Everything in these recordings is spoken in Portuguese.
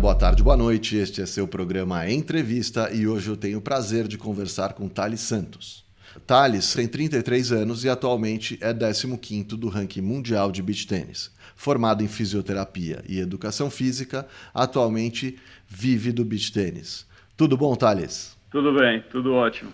boa tarde, boa noite. Este é seu programa Entrevista e hoje eu tenho o prazer de conversar com Thales Santos. Thales tem 33 anos e atualmente é 15º do ranking mundial de beach tênis. Formado em fisioterapia e educação física, atualmente vive do beach tênis. Tudo bom, Thales? Tudo bem, tudo ótimo.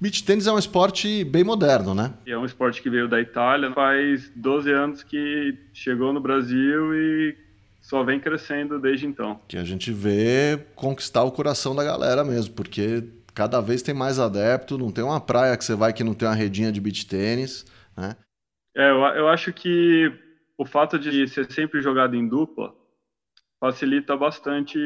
Beach tênis é um esporte bem moderno, né? É um esporte que veio da Itália, faz 12 anos que chegou no Brasil e só vem crescendo desde então. Que a gente vê conquistar o coração da galera mesmo, porque cada vez tem mais adepto, não tem uma praia que você vai que não tem uma redinha de beach tênis, né? É, eu, eu acho que o fato de ser sempre jogado em dupla facilita bastante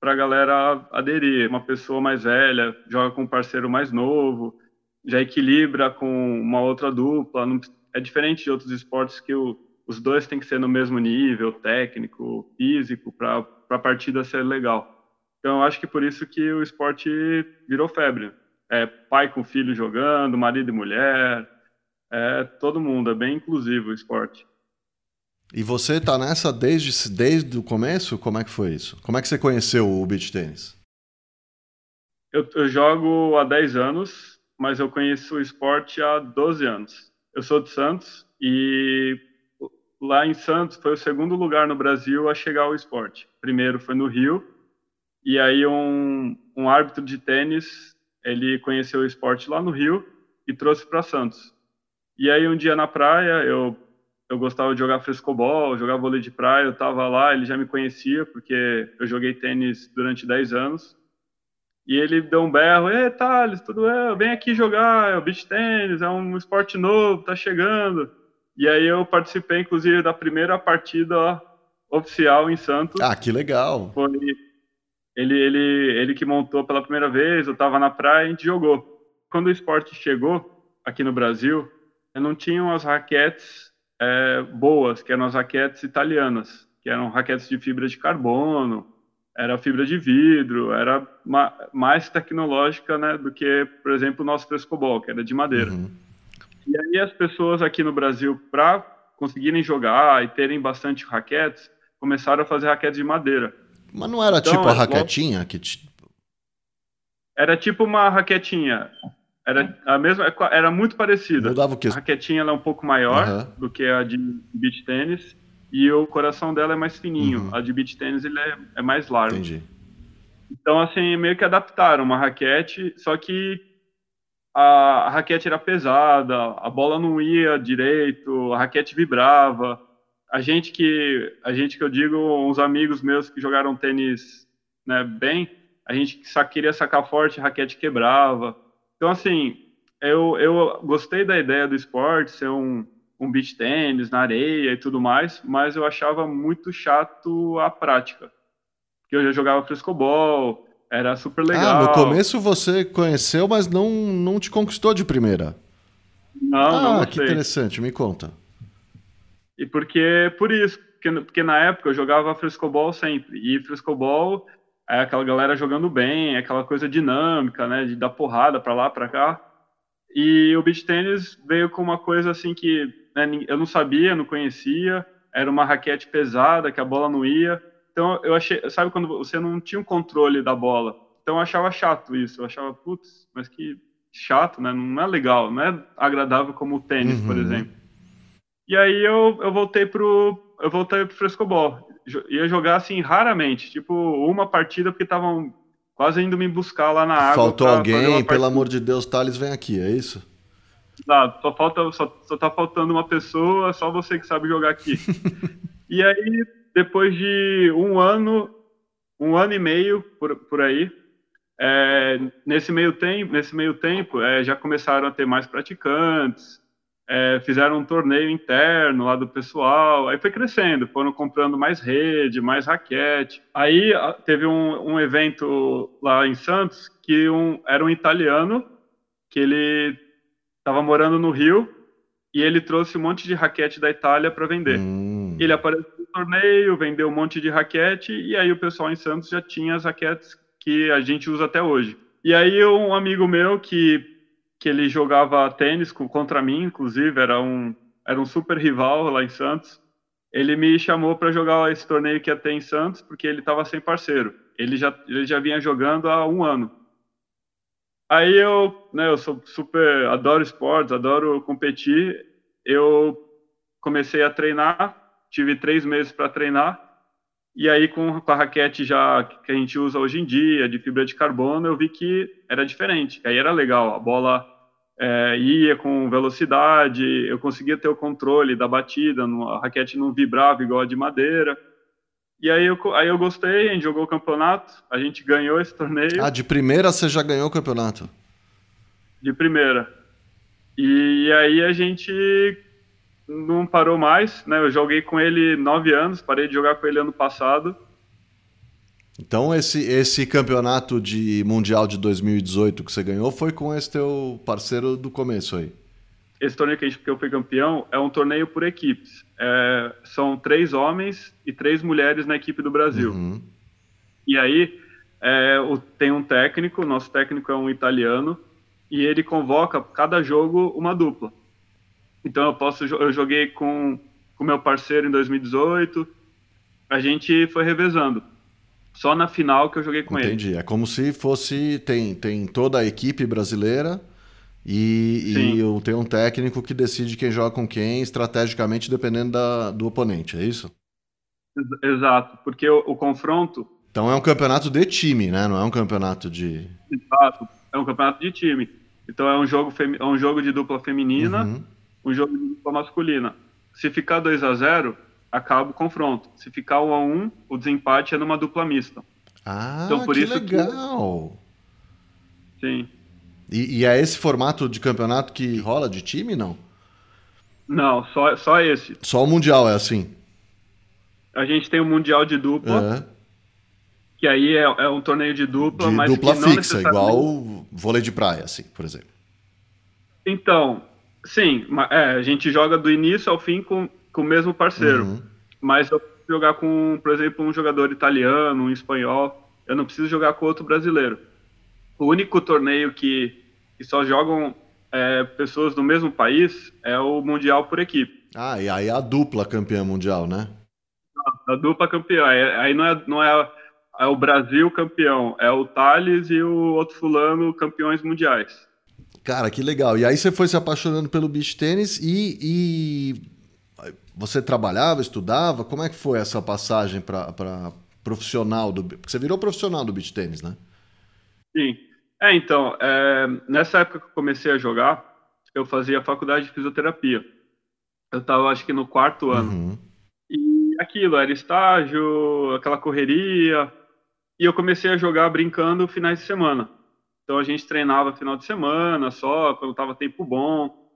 para a galera aderir. Uma pessoa mais velha joga com um parceiro mais novo, já equilibra com uma outra dupla. Não, é diferente de outros esportes que o, os dois têm que ser no mesmo nível técnico, físico, para a partida ser legal. Então, eu acho que por isso que o esporte virou febre. É pai com filho jogando, marido e mulher, é todo mundo, é bem inclusivo o esporte. E você está nessa desde, desde o começo? Como é que foi isso? Como é que você conheceu o beach tênis? Eu, eu, jogo há 10 anos, mas eu conheço o esporte há 12 anos. Eu sou de Santos e lá em Santos foi o segundo lugar no Brasil a chegar ao esporte. Primeiro foi no Rio, e aí um, um árbitro de tênis, ele conheceu o esporte lá no Rio e trouxe para Santos. E aí um dia na praia, eu eu gostava de jogar frescobol, jogar vôlei de praia, eu estava lá, ele já me conhecia, porque eu joguei tênis durante 10 anos. E ele deu um berro, ei, Thales, tudo é? Vem aqui jogar, é o beach tênis, é um esporte novo, tá chegando. E aí eu participei, inclusive, da primeira partida oficial em Santos. Ah, que legal! Foi ele, ele, ele que montou pela primeira vez, eu estava na praia e a gente jogou. Quando o esporte chegou aqui no Brasil, não tinham as raquetes é, boas, que eram as raquetes italianas, que eram raquetes de fibra de carbono, era fibra de vidro, era ma mais tecnológica né, do que, por exemplo, o nosso frescobol, que era de madeira. Uhum. E aí as pessoas aqui no Brasil, para conseguirem jogar e terem bastante raquetes, começaram a fazer raquetes de madeira. Mas não era então, tipo a raquetinha que Era tipo uma raquetinha era a mesma, era muito parecida. Mudava o quê? A raquetinha é um pouco maior uhum. do que a de beach tênis e o coração dela é mais fininho. Uhum. A de beach tênis ele é, é mais largo. Entendi. Então assim meio que adaptaram uma raquete, só que a, raquete era pesada, a bola não ia direito, a raquete vibrava. A gente que a gente que eu digo, uns amigos meus que jogaram tênis, né, bem, a gente queria sacar forte, a raquete quebrava. Então, assim, eu, eu gostei da ideia do esporte ser um, um beach tênis na areia e tudo mais, mas eu achava muito chato a prática. Porque eu já jogava frescobol, era super legal. Ah, no começo você conheceu, mas não, não te conquistou de primeira. Não, ah, não que interessante, me conta. E porque, por isso, porque, porque na época eu jogava frescobol sempre, e frescobol é aquela galera jogando bem, é aquela coisa dinâmica, né, de dar porrada para lá, para cá. E o beach tênis veio com uma coisa assim que né, eu não sabia, não conhecia, era uma raquete pesada, que a bola não ia. Então eu achei, sabe quando você não tinha um controle da bola? Então eu achava chato isso, eu achava, putz, mas que chato, né? Não é legal, não é agradável como o tênis, uhum. por exemplo. E aí eu, eu voltei pro eu voltei pro frescobol ia jogar assim raramente, tipo uma partida porque estavam quase indo me buscar lá na água. Faltou alguém, pelo amor de Deus, Thales vem aqui, é isso? Não, só falta, só, só tá faltando uma pessoa, só você que sabe jogar aqui. e aí, depois de um ano, um ano e meio por, por aí, é, nesse meio tempo, nesse meio tempo, é, já começaram a ter mais praticantes, é, fizeram um torneio interno lá do pessoal, aí foi crescendo, foram comprando mais rede, mais raquete. Aí teve um, um evento lá em Santos que um, era um italiano que ele estava morando no Rio e ele trouxe um monte de raquete da Itália para vender. Hum. Ele apareceu torneio, vendeu um monte de raquete e aí o pessoal em Santos já tinha as raquetes que a gente usa até hoje. E aí um amigo meu que que ele jogava tênis contra mim, inclusive, era um, era um super rival lá em Santos. ele me chamou para jogar esse torneio que ia ter em Santos, porque ele estava sem parceiro. Ele já, ele já vinha jogando há um ano. Aí eu, né, eu sou super, adoro esportes, adoro competir. Eu comecei a treinar, tive três meses para treinar. E aí, com, com, a raquete já que a gente usa hoje em dia, de fibra de carbono, eu vi que era diferente. Aí era legal, a bola é, ia com velocidade, eu conseguia ter o controle da batida, a raquete não vibrava igual a de madeira. E aí eu, aí eu gostei, a gente jogou o campeonato, a gente ganhou esse torneio. Ah, de primeira você já ganhou o campeonato? De primeira. E aí a gente não parou mais, né? Eu joguei com ele nove anos, parei de jogar com ele ano passado. Então esse, esse campeonato de mundial de 2018 que você ganhou foi com esse teu parceiro do começo aí? esse torneio que, a gente, que eu fui campeão é um torneio por equipes. É, são três homens e três mulheres na equipe do Brasil. Uhum. E aí é, o, tem um técnico, nosso técnico é um italiano, e ele convoca cada jogo uma dupla. Então eu posso, eu joguei com o meu parceiro em 2018, a gente foi revezando. Só na final que eu joguei com Entendi. ele. Entendi. É como se fosse tem tem toda a equipe brasileira e, e tem um técnico que decide quem joga com quem, estrategicamente, dependendo da, do oponente, é isso? Exato, porque o, o, confronto. Então é um campeonato de time, né? Não é um campeonato de. Exato, é um campeonato de time. Então é um jogo, fem... é um jogo de dupla feminina, uhum. Um jogo de dupla masculina. Se ficar 2 a 0 acaba o confronto. Se ficar 1 um a 1 um, o desempate é numa dupla mista. Ah, então, por que isso legal! Que... Sim. E, e, é esse formato de campeonato que rola de time, não? Não, só, só esse. Só o Mundial é assim? A gente tem o Mundial de dupla, é. que aí é, é, um torneio de dupla, de mas dupla que fixa, necessariamente... igual o vôlei de praia, assim, por exemplo. Então, sim, é, a gente joga do início ao fim com, com o mesmo parceiro. Uhum. Mas eu jogar com, por exemplo, um jogador italiano, um espanhol, eu não preciso jogar com outro brasileiro o único torneio que, que só jogam é, pessoas do mesmo país é o Mundial por equipe. Ah, e aí a dupla campeã mundial, né? A, dupla campeã. Aí não é, não é, é o Brasil campeão, é o Thales e o outro fulano campeões mundiais. Cara, que legal. E aí você foi se apaixonando pelo beach tênis e, e, você trabalhava, estudava? Como é que foi essa passagem para profissional do? Porque você virou profissional do beach tênis, né? Sim. É, então, é, nessa época que eu comecei a jogar, eu fazia faculdade de fisioterapia. Eu estava, acho que, no quarto ano. Uhum. E aquilo, era estágio, aquela correria. E eu comecei a jogar brincando finais de semana. Então a gente treinava final de semana só, quando tava tempo bom.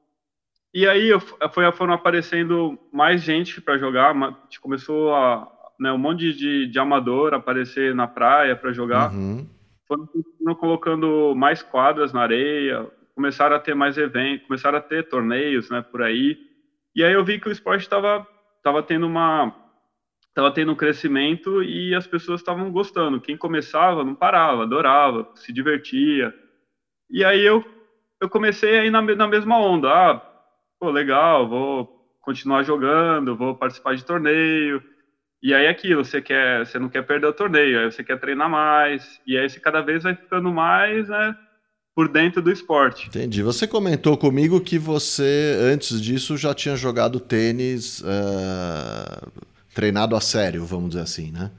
E aí eu, foi, foram aparecendo mais gente para jogar. Começou a, né, um monte de, de amador aparecer na praia para jogar. Uhum foram colocando mais quadras na areia, começaram a ter mais eventos, começaram a ter torneios, né, por aí. E aí eu vi que o esporte estava tava tendo uma estava tendo um crescimento e as pessoas estavam gostando. Quem começava não parava, adorava, se divertia. E aí eu eu comecei aí na, na mesma onda. Ah, pô, legal, vou continuar jogando, vou participar de torneio. E aí é aquilo, você quer, você não quer perder o torneio, aí você quer treinar mais, e aí você cada vez vai ficando mais, né, por dentro do esporte. Entendi. Você comentou comigo que você, antes disso, já tinha jogado tênis uh, treinado a sério, vamos dizer assim, né?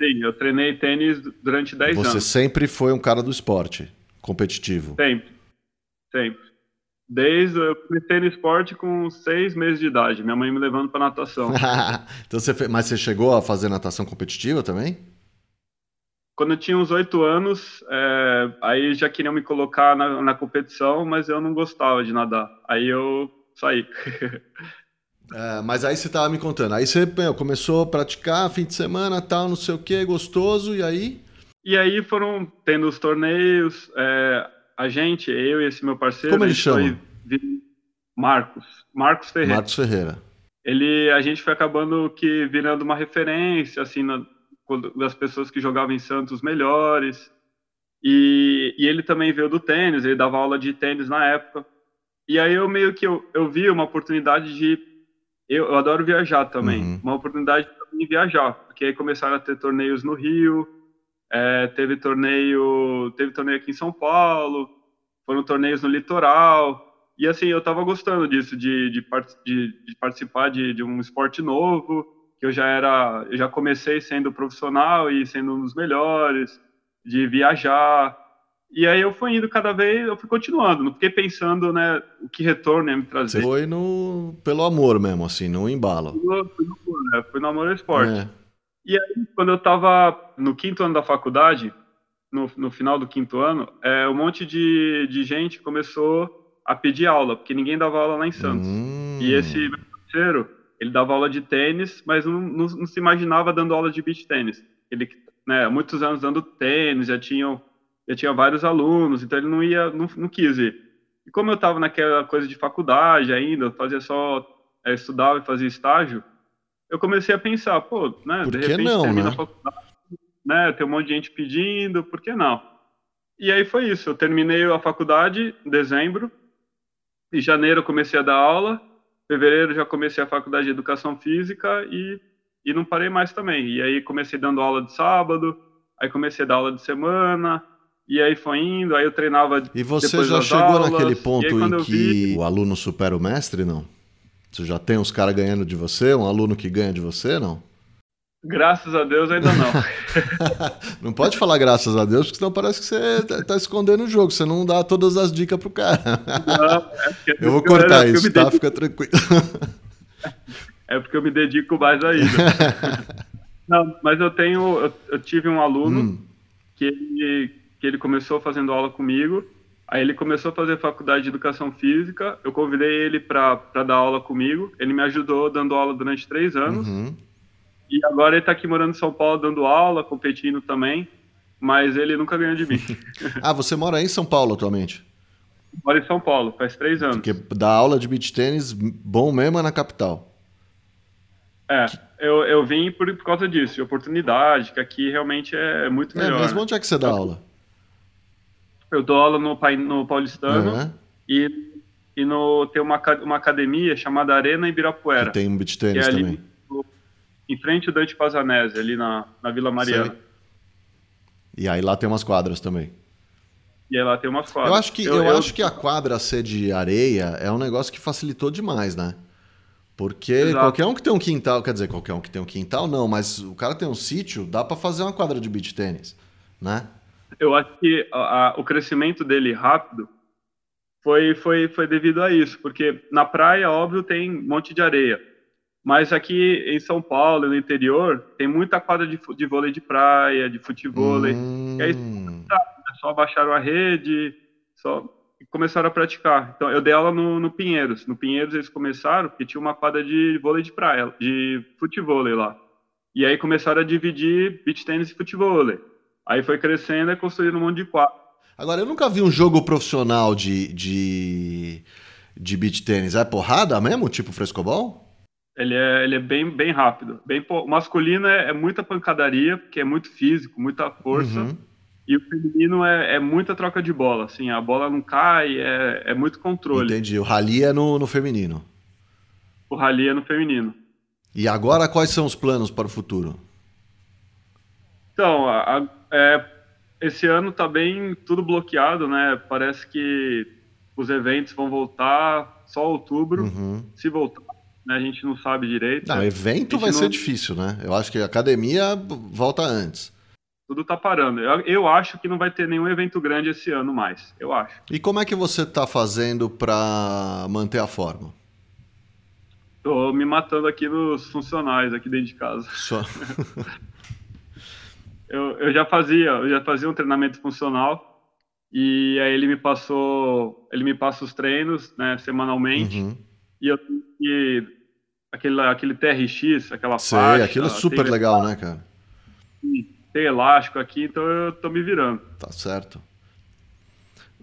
Sim, eu treinei tênis durante 10 anos. Você sempre foi um cara do esporte, competitivo? Sempre, sempre. Desde eu comecei no esporte com seis meses de idade, minha mãe me levando para natação. então você fez, mas você chegou a fazer natação competitiva também? Quando eu tinha uns oito anos, é, aí já queriam me colocar na, na, competição, mas eu não gostava de nadar. Aí eu saí. é, mas aí você estava me contando. Aí você meu, começou a praticar fim de semana, tal, não sei o que, gostoso, e aí? E aí foram tendo os torneios. É, a gente, eu e esse meu parceiro. Como ele chama? Marcos. Marcos Ferreira. Marcos Ferreira. Ele, a gente foi acabando que virando uma referência, assim, na, das pessoas que jogavam em Santos melhores. E, e ele também veio do tênis, ele dava aula de tênis na época. E aí eu meio que eu, eu vi uma oportunidade de eu, eu adoro viajar também. Uhum. Uma oportunidade de viajar, porque aí começaram a ter torneios no Rio, é, teve torneio, teve torneio aqui em São Paulo, foram torneios no litoral. E assim, eu estava gostando disso, de, de, de, de participar de, de, um esporte novo, que eu já era, eu já comecei sendo profissional e sendo um dos melhores, de viajar. E aí eu fui indo cada vez, eu fui continuando, não fiquei pensando, né, o que retorno ia me trazer. Você foi no, pelo amor mesmo, assim, no embalo. Fui no, fui no, né, fui no amor ao esporte. É. E aí, quando eu estava no quinto ano da faculdade, no, no final do quinto ano, é, um monte de, de gente começou a pedir aula, porque ninguém dava aula lá em Santos. Hum. E esse meu parceiro, ele dava aula de tênis, mas não, não, não, se imaginava dando aula de beach tênis. Ele, né, muitos anos dando tênis, já tinha, já tinha vários alunos, então ele não ia, não, não quis ir. E como eu estava naquela coisa de faculdade ainda, fazia só, é, estudava e fazia estágio, eu comecei a pensar, pô, né, por de repente não, termina né? a faculdade, né, tem um monte de gente pedindo, por que não? E aí foi isso, eu terminei a faculdade em dezembro, em janeiro eu comecei a dar aula, fevereiro já comecei a faculdade de educação física e, e não parei mais também. E aí comecei dando aula de sábado, aí comecei a dar aula de semana, e aí foi indo, aí eu treinava E você já chegou aulas, naquele ponto aí, em que vi... o aluno supera o mestre, não? Você já tem uns caras ganhando de você, um aluno que ganha de você, não? Graças a Deus ainda não. não pode falar graças a Deus, porque senão parece que você tá, tá escondendo o jogo, você não dá todas as dicas pro cara. Não, é eu vou cortar eu, isso, tá? Dedico... Fica tranquilo. É porque eu me dedico mais ainda. não, mas eu tenho, eu, eu tive um aluno hum. que, ele, que ele começou fazendo aula comigo, Aí ele começou a fazer faculdade de educação física. Eu convidei ele para dar aula comigo. Ele me ajudou dando aula durante três anos. Uhum. E agora ele está aqui morando em São Paulo dando aula, competindo também. Mas ele nunca ganhou de mim. ah, você mora em São Paulo atualmente? Moro em São Paulo, faz três anos. Porque dar aula de beach tênis bom mesmo é na capital. É, eu, eu vim por, por causa disso, de oportunidade, que aqui realmente é muito é, melhor. É, mas onde é que você dá aula? Eu dou aula no, no Paulistano uhum. e, e no, tem uma, uma academia chamada Arena Ibirapuera. Que tem um beach tênis é também. No, em frente ao Dante Pazanese, ali na, na Vila Mariana. Sei. E aí lá tem umas quadras também. E aí lá tem umas quadras. Eu acho que, eu, eu, eu acho que a quadra ser de areia é um negócio que facilitou demais, né? Porque Exato. qualquer um que tem um quintal, quer dizer, qualquer um que tem um quintal, não, mas o cara tem um sítio, dá para fazer uma quadra de beach tênis, né? Eu acho que a, a, o crescimento dele rápido foi, foi, foi devido a isso, porque na praia, óbvio, tem um monte de areia, mas aqui em São Paulo, no interior, tem muita quadra de, de vôlei de praia, de futevôlei, hum. e aí é só baixaram a rede, só começaram a praticar. Então, eu dei aula no, no Pinheiros. No Pinheiros eles começaram porque tinha uma quadra de vôlei de praia, de futevôlei lá. E aí começaram a dividir beach tênis e futevôlei. Aí foi crescendo e construindo um monte de quadro. Agora, eu nunca vi um jogo profissional de, de, de beach tênis. É porrada mesmo, tipo frescobol? Ele é, ele é bem, bem rápido. Bem, o masculino é, é muita pancadaria, porque é muito físico, muita força. Uhum. E o feminino é, é, muita troca de bola. Assim, a bola não cai, é, é muito controle. Entendi. O rally é no, no feminino. O rally é no feminino. E agora, quais são os planos para o futuro? Então, a, é, esse ano tá bem tudo bloqueado, né? Parece que os eventos vão voltar só outubro, uhum. se voltar. Né? A gente não sabe direito. Não, né? evento vai não... ser difícil, né? Eu acho que a academia volta antes. Tudo tá parando. Eu, eu acho que não vai ter nenhum evento grande esse ano mais. Eu acho. E como é que você tá fazendo para manter a forma? Tô me matando aqui nos funcionais aqui dentro de casa. Só... eu, eu já fazia, eu já fazia um treinamento funcional e aí ele me passou, ele me passa os treinos, né, semanalmente. Uhum. E eu e aquele aquele TRX, aquela Sei, faixa, aquilo é super tem, legal, né, cara? Tem elástico aqui, então eu tô me virando. Tá certo.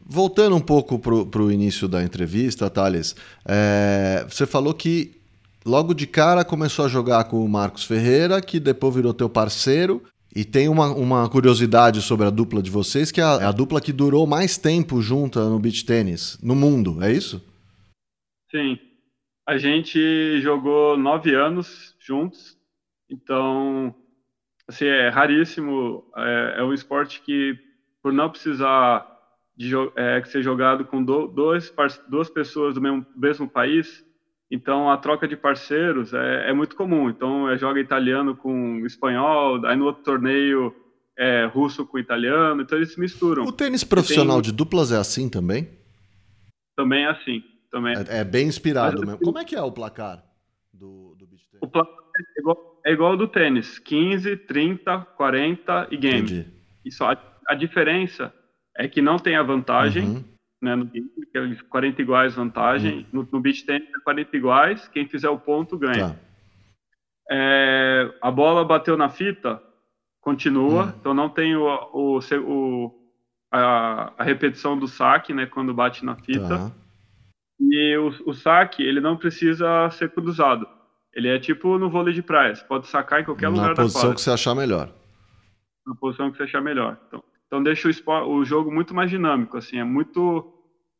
Voltando um pouco para o início da entrevista, Thales, é, você falou que logo de cara começou a jogar com o Marcos Ferreira, que depois virou teu parceiro, e tem uma, uma curiosidade sobre a dupla de vocês, que é a, é a dupla que durou mais tempo junta no beach tênis no mundo, é isso? Sim. A gente jogou nove anos juntos, então assim, é raríssimo. É, é um esporte que, por não precisar de é, ser jogado com do, dois, duas pessoas do mesmo, mesmo país, então a troca de parceiros é, é muito comum. Então é, joga italiano com espanhol, aí no outro torneio é russo com italiano, então eles se misturam. O tênis profissional tem... de duplas é assim também? Também é assim. Também. É, é bem inspirado Mas, mesmo. Como é que é o placar do, do beach tennis? O placar é igual, é igual ao do tênis: 15, 30, 40 e game. Entendi. E só a, a diferença é que não tem a vantagem. Uhum. Né, no game, que é 40 iguais vantagem. Uhum. No, no beach tennis é 40 iguais, quem fizer o ponto ganha. Tá. É, a bola bateu na fita, continua, uhum. então não tem o, o, o a, a, repetição do saque, né, quando bate na fita. Tá. E o, o saque, ele não precisa ser cruzado. Ele é tipo no vôlei de praia, você pode sacar em qualquer na lugar da quadra. Na posição que você achar melhor. Na posição que você achar melhor. Então, então deixa o, o jogo muito mais dinâmico, assim, é muito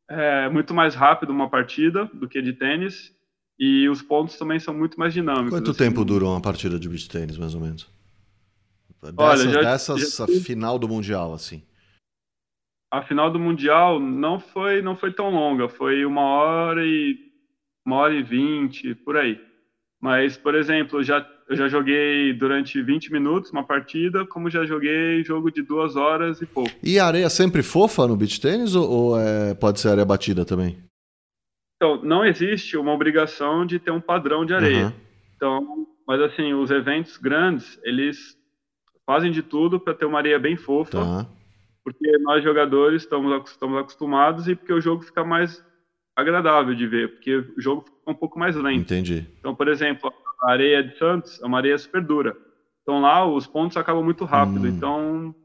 é, muito mais rápido uma partida do que de tênis e os pontos também são muito mais dinâmicos. Quanto assim. tempo durou uma partida de beach tênis, mais ou menos? Dessas, Olha, já, dessas já... final do mundial, assim a final do mundial não foi não foi tão longa, foi uma hora e uma hora e vinte por aí. Mas, por exemplo, eu já eu já joguei durante 20 minutos uma partida, como já joguei jogo de duas horas e pouco. E a areia sempre fofa no beach tênis ou, ou é, pode ser areia batida também? Então, não existe uma obrigação de ter um padrão de areia. Uhum. Então, mas assim, os eventos grandes, eles fazem de tudo para ter uma areia bem fofa. Tá porque nós jogadores estamos, estamos acostumados e porque o jogo fica mais agradável de ver, porque o jogo fica um pouco mais lento. Entendi. Então, por exemplo, a areia de Santos é uma areia super dura. Então lá os pontos acabam muito rápido. Hum. Então,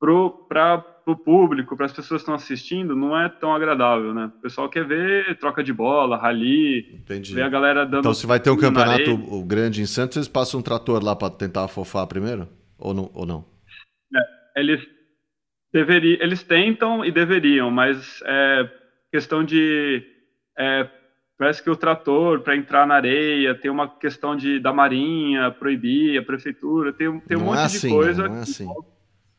para o público, para as pessoas que estão assistindo, não é tão agradável, né? O pessoal quer ver troca de bola, rally, Entendi. ver a galera dando. Então, se vai ter um campeonato grande em Santos, eles passam um trator lá para tentar afofar primeiro? Ou não? Ou não? É, eles Deveria, eles tentam e deveriam, mas é questão de é, parece que o trator para entrar na areia tem uma questão de da marinha proibir a prefeitura tem, tem um não monte é assim, de coisa não, não é assim.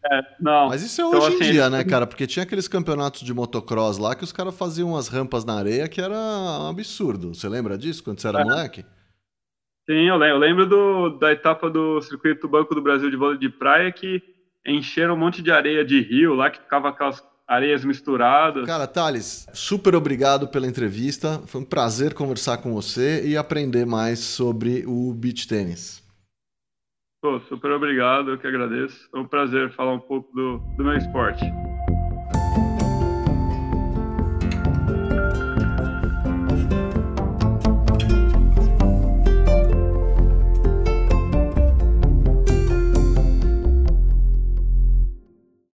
É, não. Mas isso é então, hoje em assim, dia, né, cara? Porque tinha aqueles campeonatos de motocross lá que os caras faziam umas rampas na areia que era um absurdo. Você lembra disso quando você era é. moleque? Sim, eu lembro, eu lembro do, da etapa do circuito Banco do Brasil de vôlei de praia que encheram um monte de areia de rio lá, que ficava aquelas areias misturadas. Cara, Thales, super obrigado pela entrevista. Foi um prazer conversar com você e aprender mais sobre o beach tênis. Pô, super obrigado, eu que agradeço. Foi um prazer falar um pouco do, do meu esporte.